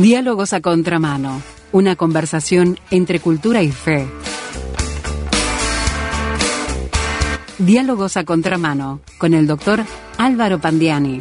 Diálogos a contramano. Una conversación entre cultura y fe. Diálogos a contramano con el doctor Álvaro Pandiani.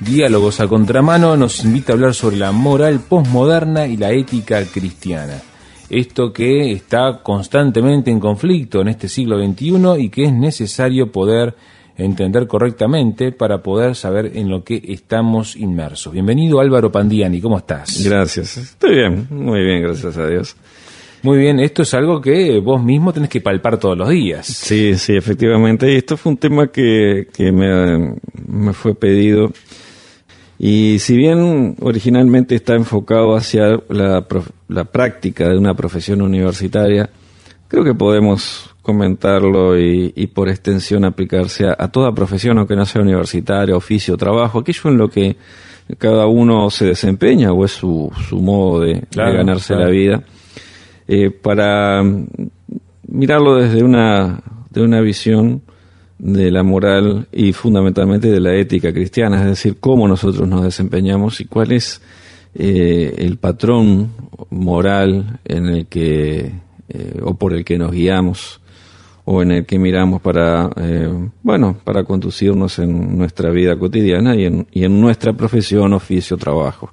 Diálogos a contramano nos invita a hablar sobre la moral posmoderna y la ética cristiana. Esto que está constantemente en conflicto en este siglo XXI y que es necesario poder entender correctamente para poder saber en lo que estamos inmersos. Bienvenido Álvaro Pandiani, ¿cómo estás? Gracias, estoy bien, muy bien, gracias a Dios. Muy bien, esto es algo que vos mismo tenés que palpar todos los días. Sí, sí, efectivamente. Y esto fue un tema que, que me, me fue pedido y si bien originalmente está enfocado hacia la, la, práctica de una profesión universitaria, creo que podemos comentarlo y, y por extensión aplicarse a, toda profesión, aunque no sea universitaria, oficio, trabajo, aquello en lo que cada uno se desempeña o es su, su modo de, ganarse la vida, eh, para mirarlo desde una, de una visión de la moral y fundamentalmente de la ética cristiana, es decir, cómo nosotros nos desempeñamos y cuál es eh, el patrón moral en el que eh, o por el que nos guiamos o en el que miramos para eh, bueno para conducirnos en nuestra vida cotidiana y en, y en nuestra profesión, oficio, trabajo.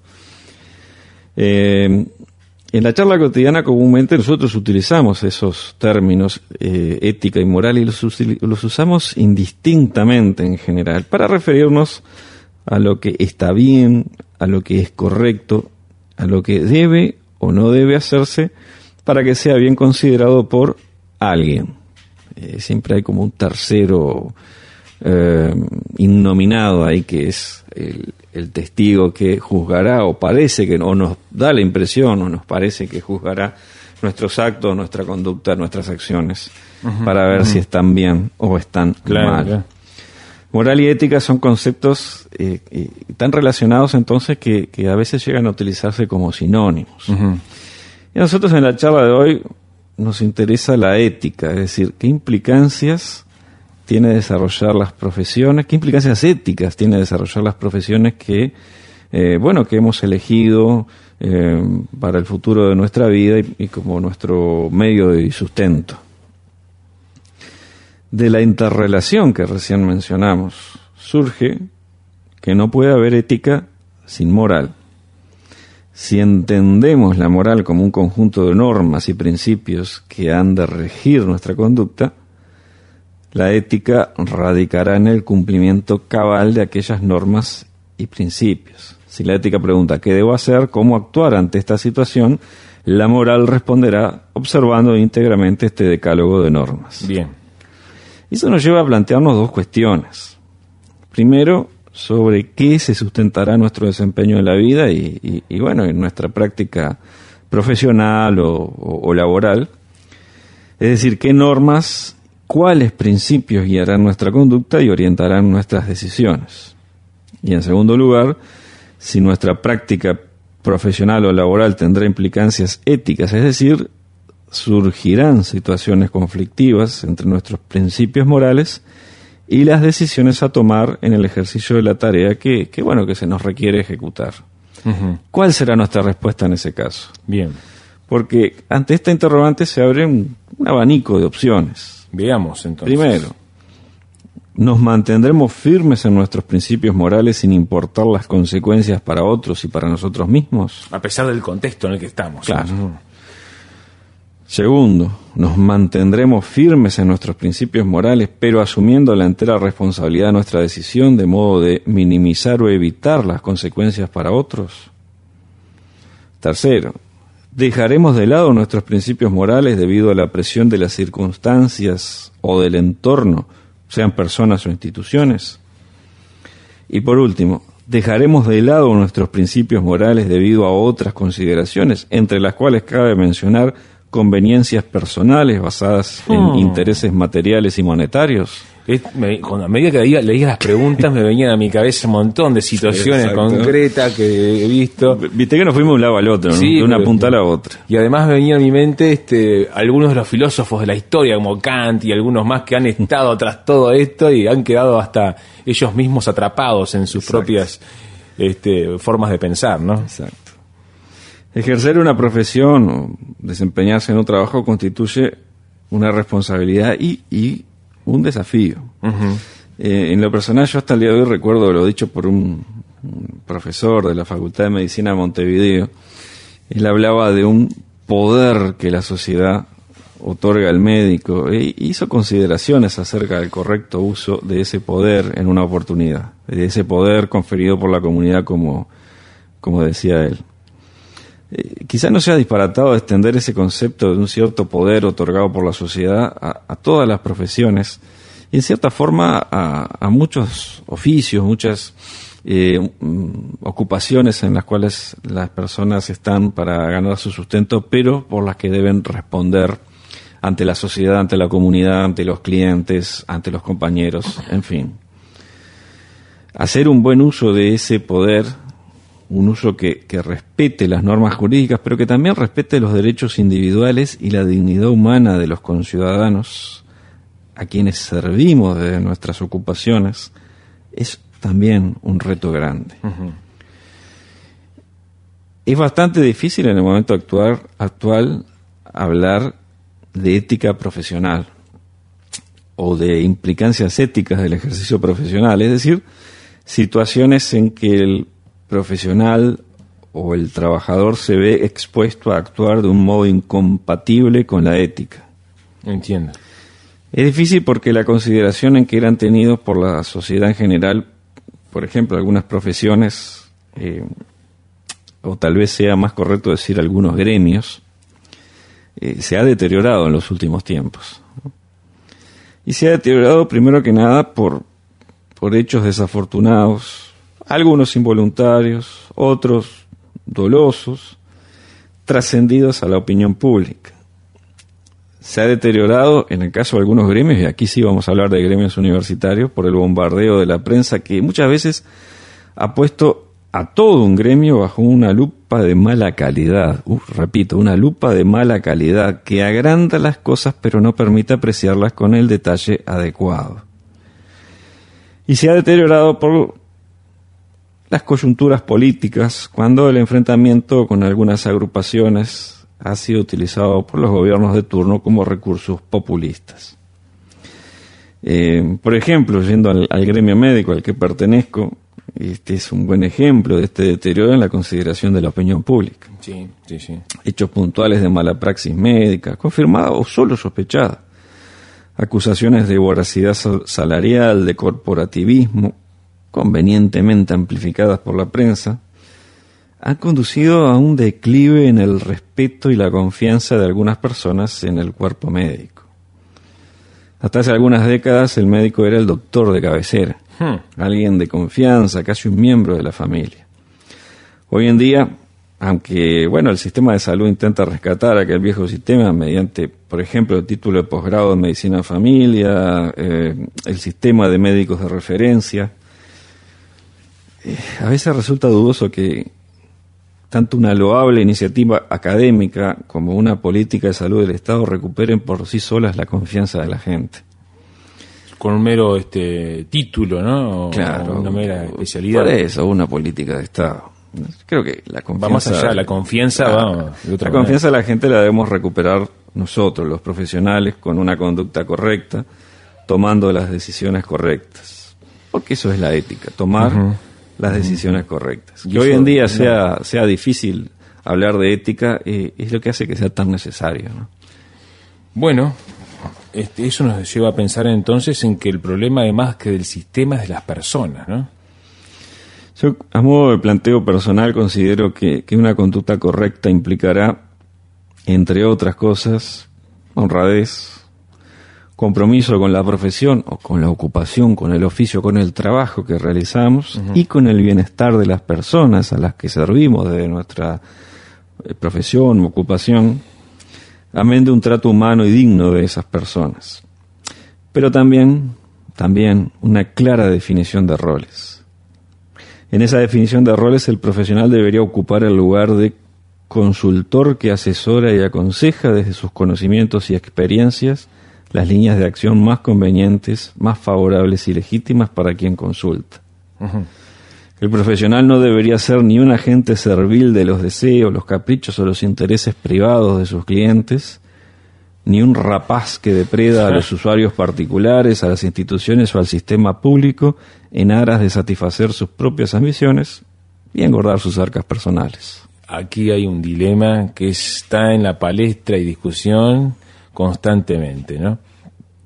En la charla cotidiana comúnmente nosotros utilizamos esos términos eh, ética y moral y los, los, usamos indistintamente en general para referirnos a lo que está bien, a lo que es correcto, a lo que debe o no debe hacerse para que sea bien considerado por alguien. Eh, siempre hay como un tercero eh, innominado ahí que es el, el testigo que juzgará o parece que o nos da la impresión o nos parece que juzgará nuestros actos, nuestra conducta, nuestras acciones para ver si están bien o están mal. Moral y ética son conceptos eh, eh, tan relacionados entonces que, que, a veces llegan a utilizarse como sinónimos. Y a nosotros en la charla de hoy nos interesa la ética, es decir, qué implicancias tiene desarrollar las profesiones, qué implicancias éticas tiene desarrollar las profesiones que, eh, bueno, que hemos elegido eh, para el futuro de nuestra vida y, como nuestro medio de sustento. De la interrelación que recién mencionamos, surge que no puede haber ética sin moral. Si entendemos la moral como un conjunto de normas y principios que han de regir nuestra conducta, la ética radicará en el cumplimiento cabal de aquellas normas y principios. Si la ética pregunta qué debo hacer, cómo actuar ante esta situación, la moral responderá observando íntegramente este decálogo de normas. Bien. Eso nos lleva a plantearnos dos cuestiones. Primero, sobre qué se sustentará nuestro desempeño en la vida y, bueno, en nuestra práctica profesional o laboral. Es decir, qué normas cuáles principios guiarán nuestra conducta y orientarán nuestras decisiones. Y en segundo lugar, si nuestra práctica profesional o laboral tendrá implicancias éticas, es decir, surgirán situaciones conflictivas entre nuestros principios morales y las decisiones a tomar en el ejercicio de la tarea que, bueno que se nos requiere ejecutar. ¿Cuál será nuestra respuesta en ese caso? Bien. Porque ante esta interrogante se abre un abanico de opciones. Veamos entonces. Primero, nos mantendremos firmes en nuestros principios morales sin importar las consecuencias para otros y para nosotros mismos. A pesar del contexto en el que estamos. Claro. Segundo, nos mantendremos firmes en nuestros principios morales, pero asumiendo la entera responsabilidad de nuestra decisión de modo de minimizar o evitar las consecuencias para otros. Tercero, dejaremos de lado nuestros principios morales debido a la presión de las circunstancias o del entorno, sean personas o instituciones. Y por último, dejaremos de lado nuestros principios morales debido a otras consideraciones, entre las cuales cabe mencionar conveniencias personales basadas en hmm. intereses materiales y monetarios. cuando a medida que leía, leía, las preguntas me venían a mi cabeza un montón de situaciones concretas que he visto. Viste que nos fuimos de un lado al otro, de una punta a la otra. Y además me venía a mi mente este, algunos de los filósofos de la historia, como Kant y algunos más que han estado tras todo esto y han quedado hasta ellos mismos atrapados en sus propias este, formas de pensar, ¿no? Exacto. Ejercer una profesión o desempeñarse en un trabajo constituye una responsabilidad y, y un desafío. Eh, en lo personal, yo hasta el día de hoy recuerdo lo dicho por un, profesor de la Facultad de Medicina de Montevideo. Él hablaba de un poder que la sociedad otorga al médico e hizo consideraciones acerca del correcto uso de ese poder en una oportunidad, de ese poder conferido por la comunidad como, como decía él. Eh, quizá no sea disparatado extender ese concepto de un cierto poder otorgado por la sociedad a, todas las profesiones y en cierta forma a, muchos oficios, muchas eh, mm, ocupaciones en las cuales las personas están para ganar su sustento, pero por las que deben responder ante la sociedad, ante la comunidad, ante los clientes, ante los compañeros, en fin. Hacer un buen uso de ese poder un uso que, respete las normas jurídicas, pero que también respete los derechos individuales y la dignidad humana de los conciudadanos a quienes servimos de nuestras ocupaciones, es también un reto grande. Es bastante difícil en el momento actual, actual hablar de ética profesional o de implicancias éticas del ejercicio profesional, es decir, situaciones en que el profesional o el trabajador se ve expuesto a actuar de un modo incompatible con la ética. Entiendo. Es difícil porque la consideración en que eran tenidos por la sociedad en general, por ejemplo, algunas profesiones, eh, o tal vez sea más correcto decir algunos gremios, eh, se ha deteriorado en los últimos tiempos. Y se ha deteriorado primero que nada por, por hechos desafortunados, algunos involuntarios, otros dolosos, trascendidos a la opinión pública. Se ha deteriorado en el caso de algunos gremios, y aquí sí vamos a hablar de gremios universitarios, por el bombardeo de la prensa que muchas veces ha puesto a todo un gremio bajo una lupa de mala calidad. repito, una lupa de mala calidad que agranda las cosas pero no permite apreciarlas con el detalle adecuado. Y se ha deteriorado por las coyunturas políticas cuando el enfrentamiento con algunas agrupaciones ha sido utilizado por los gobiernos de turno como recursos populistas. Eh, por ejemplo, yendo al, gremio médico al que pertenezco, este es un buen ejemplo de este deterioro en la consideración de la opinión pública. Sí, sí, sí. Hechos puntuales de mala praxis médica, confirmada o solo sospechada. Acusaciones de voracidad salarial, de corporativismo, convenientemente amplificadas por la prensa, han conducido a un declive en el respeto y la confianza de algunas personas en el cuerpo médico. Hasta hace algunas décadas el médico era el doctor de cabecera, hmm. alguien de confianza, casi un miembro de la familia. Hoy en día, aunque bueno, el sistema de salud intenta rescatar aquel viejo sistema mediante, por ejemplo, el título de posgrado en medicina familia, eh, el sistema de médicos de referencia, eh, a veces resulta dudoso que tanto una loable iniciativa académica como una política de salud del Estado recuperen por sí solas la confianza de la gente. Con un mero este título, ¿no? claro. Una mera especialidad. Por eso, una política de Estado. Creo que la confianza. Va más allá, la confianza va. la confianza de la gente la debemos recuperar nosotros, los profesionales, con una conducta correcta, tomando las decisiones correctas. Porque eso es la ética, tomar las decisiones correctas. Que hoy en día sea, sea difícil hablar de ética eh, es lo que hace que sea tan necesario. Bueno, este, eso nos lleva a pensar entonces en que el problema además que del sistema es de las personas, ¿no? Yo, a modo de planteo personal, considero que, que una conducta correcta implicará, entre otras cosas, honradez, compromiso con la profesión o con la ocupación, con el oficio, con el trabajo que realizamos y con el bienestar de las personas a las que servimos de nuestra eh, profesión o ocupación, amén de un trato humano y digno de esas personas. Pero también, también una clara definición de roles. En esa definición de roles el profesional debería ocupar el lugar de consultor que asesora y aconseja desde sus conocimientos y experiencias las líneas de acción más convenientes, más favorables y legítimas para quien consulta. El profesional no debería ser ni un agente servil de los deseos, los caprichos o los intereses privados de sus clientes, ni un rapaz que depreda a los usuarios particulares, a las instituciones o al sistema público en aras de satisfacer sus propias ambiciones y engordar sus arcas personales. Aquí hay un dilema que está en la palestra y discusión constantemente, ¿no?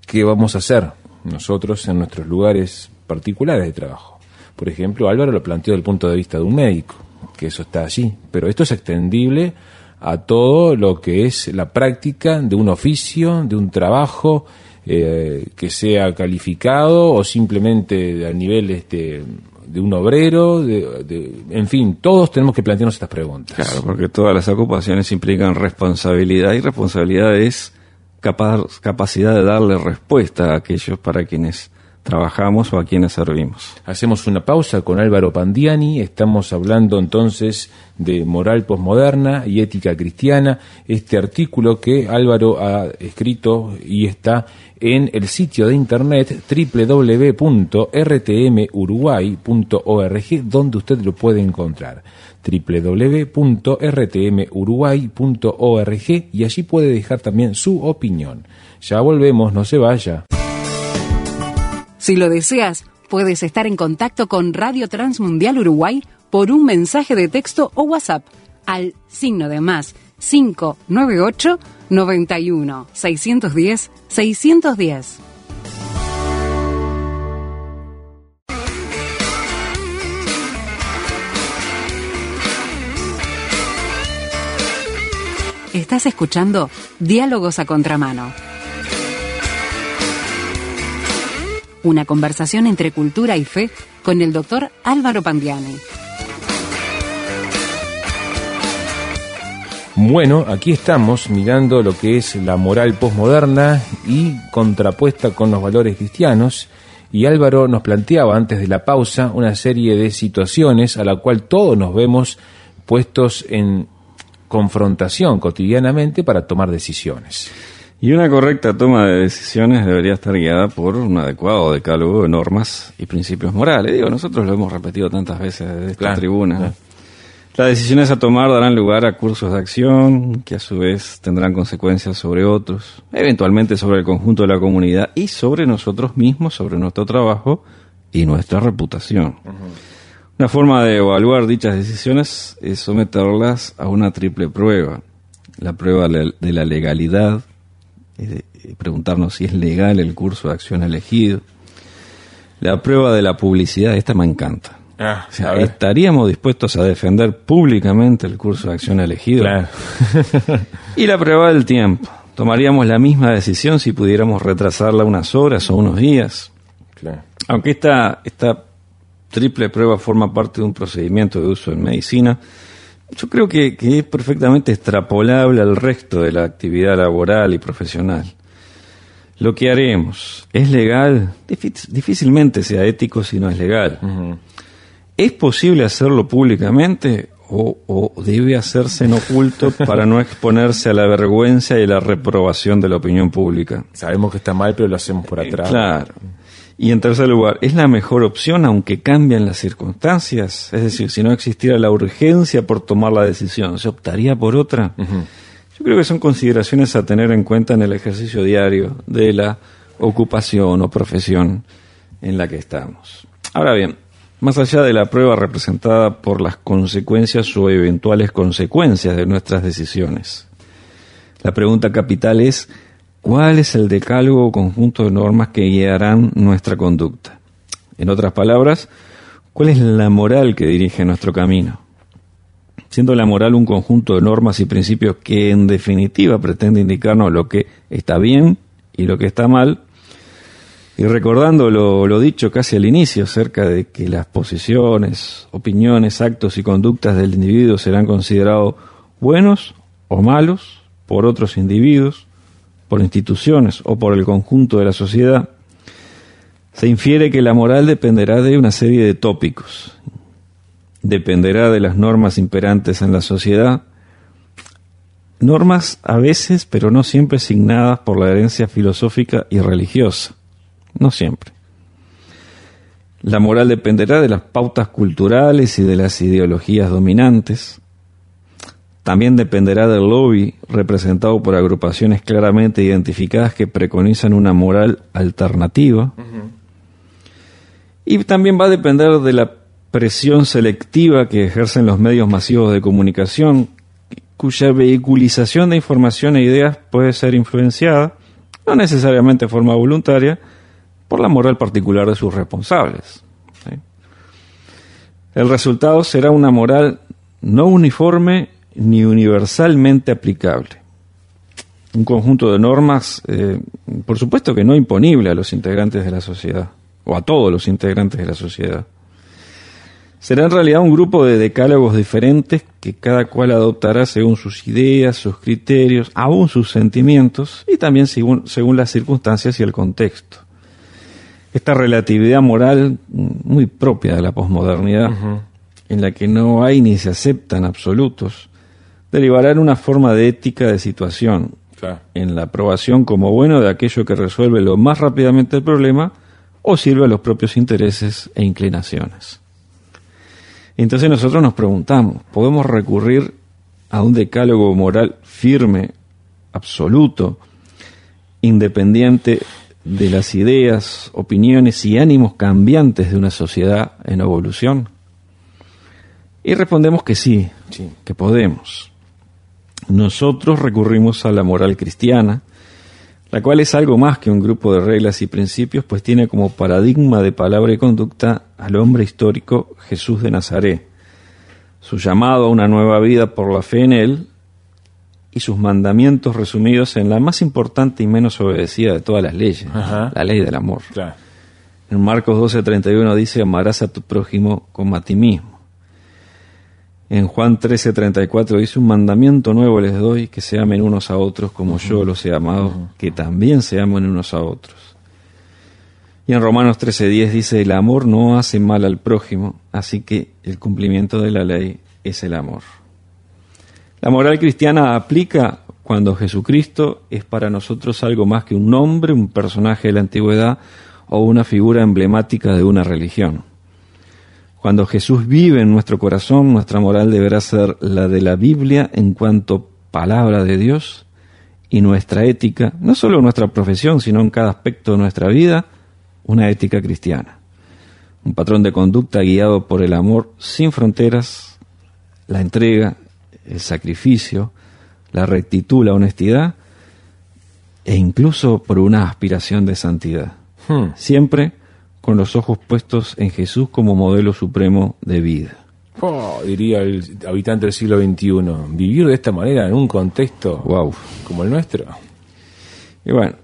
¿Qué vamos a hacer nosotros en nuestros lugares particulares de trabajo? Por ejemplo, Álvaro lo planteó desde el punto de vista de un médico, que eso está allí, pero esto es extendible a todo lo que es la práctica de un oficio, de un trabajo eh, que sea calificado o simplemente a nivel este, de un obrero, de, en fin, todos tenemos que plantearnos estas preguntas. Claro, porque todas las ocupaciones implican responsabilidad y responsabilidad es capacidad de darle respuesta a aquellos para quienes trabajamos o a quienes servimos. Hacemos una pausa con Álvaro Pandiani, estamos hablando entonces de moral posmoderna y ética cristiana, este artículo que Álvaro ha escrito y está en el sitio de internet www.rtmuruguay.org donde usted lo puede encontrar www.rtmuruguay.org y allí puede dejar también su opinión. Ya volvemos, no se vaya. Si lo deseas, puedes estar en contacto con Radio Transmundial Uruguay por un mensaje de texto o WhatsApp al signo de más 598 91 610 610. Estás escuchando Diálogos a Contramano Una conversación entre cultura y fe con el doctor Álvaro Pandiani. Bueno, aquí estamos mirando lo que es la moral posmoderna y contrapuesta con los valores cristianos. Y Álvaro nos planteaba antes de la pausa una serie de situaciones a la cual todos nos vemos puestos en confrontación cotidianamente para tomar decisiones. Y una correcta toma de decisiones debería estar guiada por un adecuado decálogo de normas y principios morales. Digo, nosotros lo hemos repetido tantas veces desde esta tribuna. Las decisiones a tomar darán lugar a cursos de acción que a su vez tendrán consecuencias sobre otros, eventualmente sobre el conjunto de la comunidad y sobre nosotros mismos, sobre nuestro trabajo y nuestra reputación. Una forma de evaluar dichas decisiones es someterlas a una triple prueba. La prueba de la legalidad, preguntarnos si es legal el curso de acción elegido. La prueba de la publicidad, esta me encanta. Ah, estaríamos dispuestos a defender públicamente el curso de acción elegido. y la prueba del tiempo. Tomaríamos la misma decisión si pudiéramos retrasarla unas horas o unos días. Aunque esta, esta triple prueba forma parte de un procedimiento de uso en medicina, yo creo que, es perfectamente extrapolable al resto de la actividad laboral y profesional. Lo que haremos es legal, difícilmente sea ético si no es legal. ¿Es posible hacerlo públicamente o, debe hacerse en oculto para no exponerse a la vergüenza y la reprobación de la opinión pública? Sabemos que está mal, pero lo hacemos por atrás. Claro. Y en tercer lugar, ¿es la mejor opción aunque cambien las circunstancias? Es decir, si no existiera la urgencia por tomar la decisión, ¿se optaría por otra? Yo creo que son consideraciones a tener en cuenta en el ejercicio diario de la ocupación o profesión en la que estamos. Ahora bien, más allá de la prueba representada por las consecuencias o eventuales consecuencias de nuestras decisiones, la pregunta capital es ¿Cuál es el decálogo o conjunto de normas que guiarán nuestra conducta? En otras palabras, ¿cuál es la moral que dirige nuestro camino? Siendo la moral un conjunto de normas y principios que en definitiva pretende indicarnos lo que está bien y lo que está mal, y recordando lo, lo, dicho casi al inicio acerca de que las posiciones, opiniones, actos y conductas del individuo serán considerados buenos o malos por otros individuos, por instituciones o por el conjunto de la sociedad, se infiere que la moral dependerá de una serie de tópicos. Dependerá de las normas imperantes en la sociedad, normas a veces, pero no siempre asignadas por la herencia filosófica y religiosa. No siempre. La moral dependerá de las pautas culturales y de las ideologías dominantes. También dependerá del lobby representado por agrupaciones claramente identificadas que preconizan una moral alternativa. Y también va a depender de la presión selectiva que ejercen los medios masivos de comunicación, cuya vehiculización de información e ideas puede ser influenciada, no necesariamente de forma voluntaria, por la moral particular de sus responsables. El resultado será una moral no uniforme ni universalmente aplicable. Un conjunto de normas, eh, por supuesto que no imponible a los integrantes de la sociedad, o a todos los integrantes de la sociedad. Será en realidad un grupo de decálogos diferentes que cada cual adoptará según sus ideas, sus criterios, aún sus sentimientos y también según, según las circunstancias y el contexto. Esta relatividad moral muy propia de la posmodernidad, en la que no hay ni se aceptan absolutos, derivará en una forma de ética de situación, en la aprobación como bueno de aquello que resuelve lo más rápidamente el problema o sirve a los propios intereses e inclinaciones. Entonces nosotros nos preguntamos, ¿podemos recurrir a un decálogo moral firme, absoluto, independiente de las ideas, opiniones y ánimos cambiantes de una sociedad en evolución? Y respondemos que sí, sí, que podemos. Nosotros recurrimos a la moral cristiana, la cual es algo más que un grupo de reglas y principios, pues tiene como paradigma de palabra y conducta al hombre histórico Jesús de Nazaret, su llamado a una nueva vida por la fe en él y sus mandamientos resumidos en la más importante y menos obedecida de todas las leyes, la ley del amor. En Marcos 12:31 dice, amarás a tu prójimo como a ti mismo. En Juan 13:34 dice, un mandamiento nuevo les doy, que se amen unos a otros como yo los he amado, que también se amen unos a otros. Y en Romanos 13:10 dice, el amor no hace mal al prójimo, así que el cumplimiento de la ley es el amor. La moral cristiana aplica cuando Jesucristo es para nosotros algo más que un nombre, un personaje de la antigüedad o una figura emblemática de una religión. Cuando Jesús vive en nuestro corazón, nuestra moral deberá ser la de la Biblia en cuanto palabra de Dios y nuestra ética, no solo nuestra profesión, sino en cada aspecto de nuestra vida, una ética cristiana. Un patrón de conducta guiado por el amor sin fronteras, la entrega, el sacrificio, la rectitud, la honestidad e incluso por una aspiración de santidad. Hmm. Siempre con los ojos puestos en Jesús como modelo supremo de vida. Oh, diría el habitante del siglo XXI, vivir de esta manera en un contexto wow. como el nuestro. Y bueno,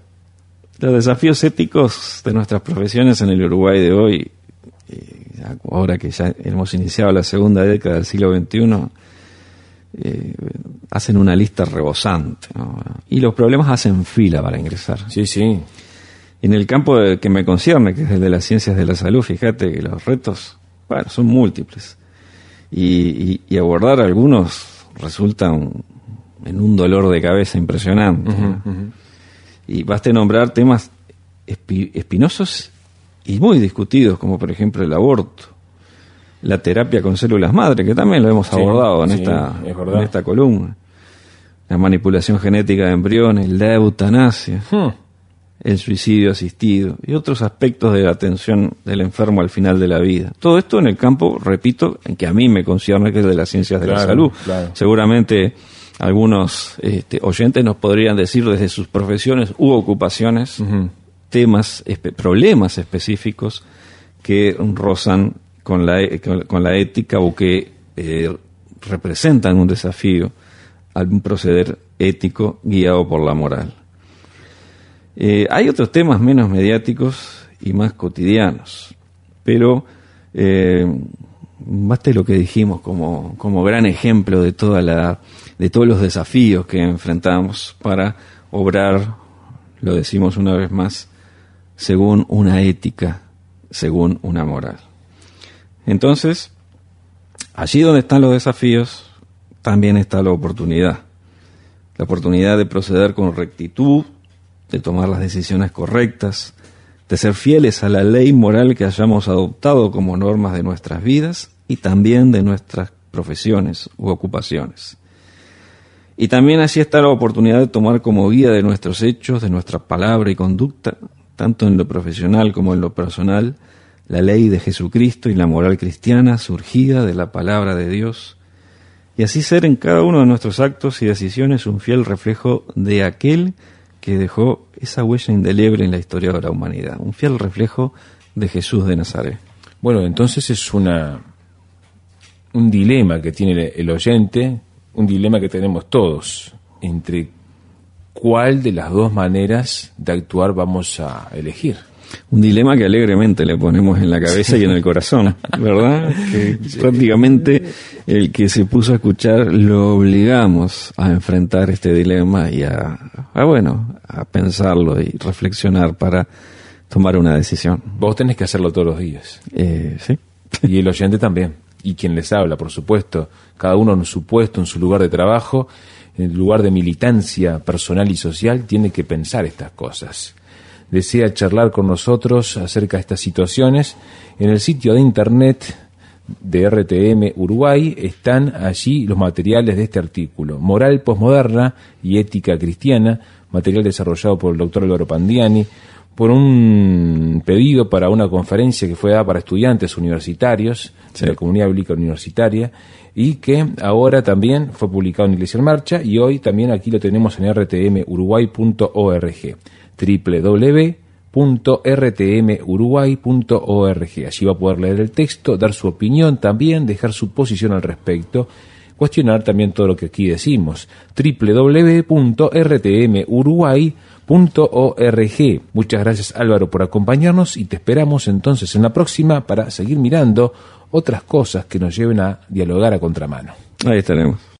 los desafíos éticos de nuestras profesiones en el Uruguay de hoy, eh, ahora que ya hemos iniciado la segunda década del siglo XXI, eh, hacen una lista rebosante. Y los problemas hacen fila para ingresar. Sí, sí. En el campo que me concierne, que es el de las ciencias de la salud, fíjate que los retos, bueno, son múltiples. Y, abordar algunos resulta en un dolor de cabeza impresionante. Y baste nombrar temas espinosos y muy discutidos, como por ejemplo el aborto, la terapia con células madre, que también lo hemos abordado en, esta, en esta columna, la manipulación genética de embriones, la eutanasia. Hmm el suicidio asistido y otros aspectos de la atención del enfermo al final de la vida. Todo esto en el campo, repito, en que a mí me concierne, que es de las ciencias de la salud. Seguramente algunos este, oyentes nos podrían decir desde sus profesiones u ocupaciones temas, problemas específicos que rozan con la, e, con, la ética o que eh, representan un desafío al proceder ético guiado por la moral. Eh, hay otros temas menos mediáticos y más cotidianos, pero eh, basta lo que dijimos como, como gran ejemplo de, toda la, de todos los desafíos que enfrentamos para obrar, lo decimos una vez más, según una ética, según una moral. Entonces, allí donde están los desafíos, también está la oportunidad. La oportunidad de proceder con rectitud, de tomar las decisiones correctas, de ser fieles a la ley moral que hayamos adoptado como normas de nuestras vidas y también de nuestras profesiones u ocupaciones. Y también así está la oportunidad de tomar como guía de nuestros hechos, de nuestra palabra y conducta, tanto en lo profesional como en lo personal, la ley de Jesucristo y la moral cristiana surgida de la palabra de Dios, y así ser en cada uno de nuestros actos y decisiones un fiel reflejo de aquel que dejó esa huella indeleble en la historia de la humanidad, un fiel reflejo de Jesús de Nazaret. Bueno, entonces es una un dilema que tiene el oyente, un dilema que tenemos todos, entre cuál de las dos maneras de actuar vamos a elegir. Un dilema que alegremente le ponemos en la cabeza y en el corazón, ¿verdad? Que prácticamente el que se puso a escuchar lo obligamos a enfrentar este dilema y a, bueno, a pensarlo y reflexionar para tomar una decisión. Vos tenés que hacerlo todos los días. Eh, sí. Y el oyente también. Y quien les habla, por supuesto. Cada uno en su puesto, en su lugar de trabajo, en el lugar de militancia personal y social, tiene que pensar estas cosas desea charlar con nosotros acerca de estas situaciones, en el sitio de internet de RTM Uruguay están allí los materiales de este artículo. Moral posmoderna y ética cristiana, material desarrollado por el doctor Álvaro Pandiani, por un pedido para una conferencia que fue dada para estudiantes universitarios de la comunidad bíblica universitaria y que ahora también fue publicado en Iglesia en Marcha y hoy también aquí lo tenemos en rtmuruguay.org www.rtmuruguay.org. Allí va a poder leer el texto, dar su opinión también, dejar su posición al respecto, cuestionar también todo lo que aquí decimos. www.rtmuruguay.org. Muchas gracias Álvaro por acompañarnos y te esperamos entonces en la próxima para seguir mirando otras cosas que nos lleven a dialogar a contramano. Ahí estaremos.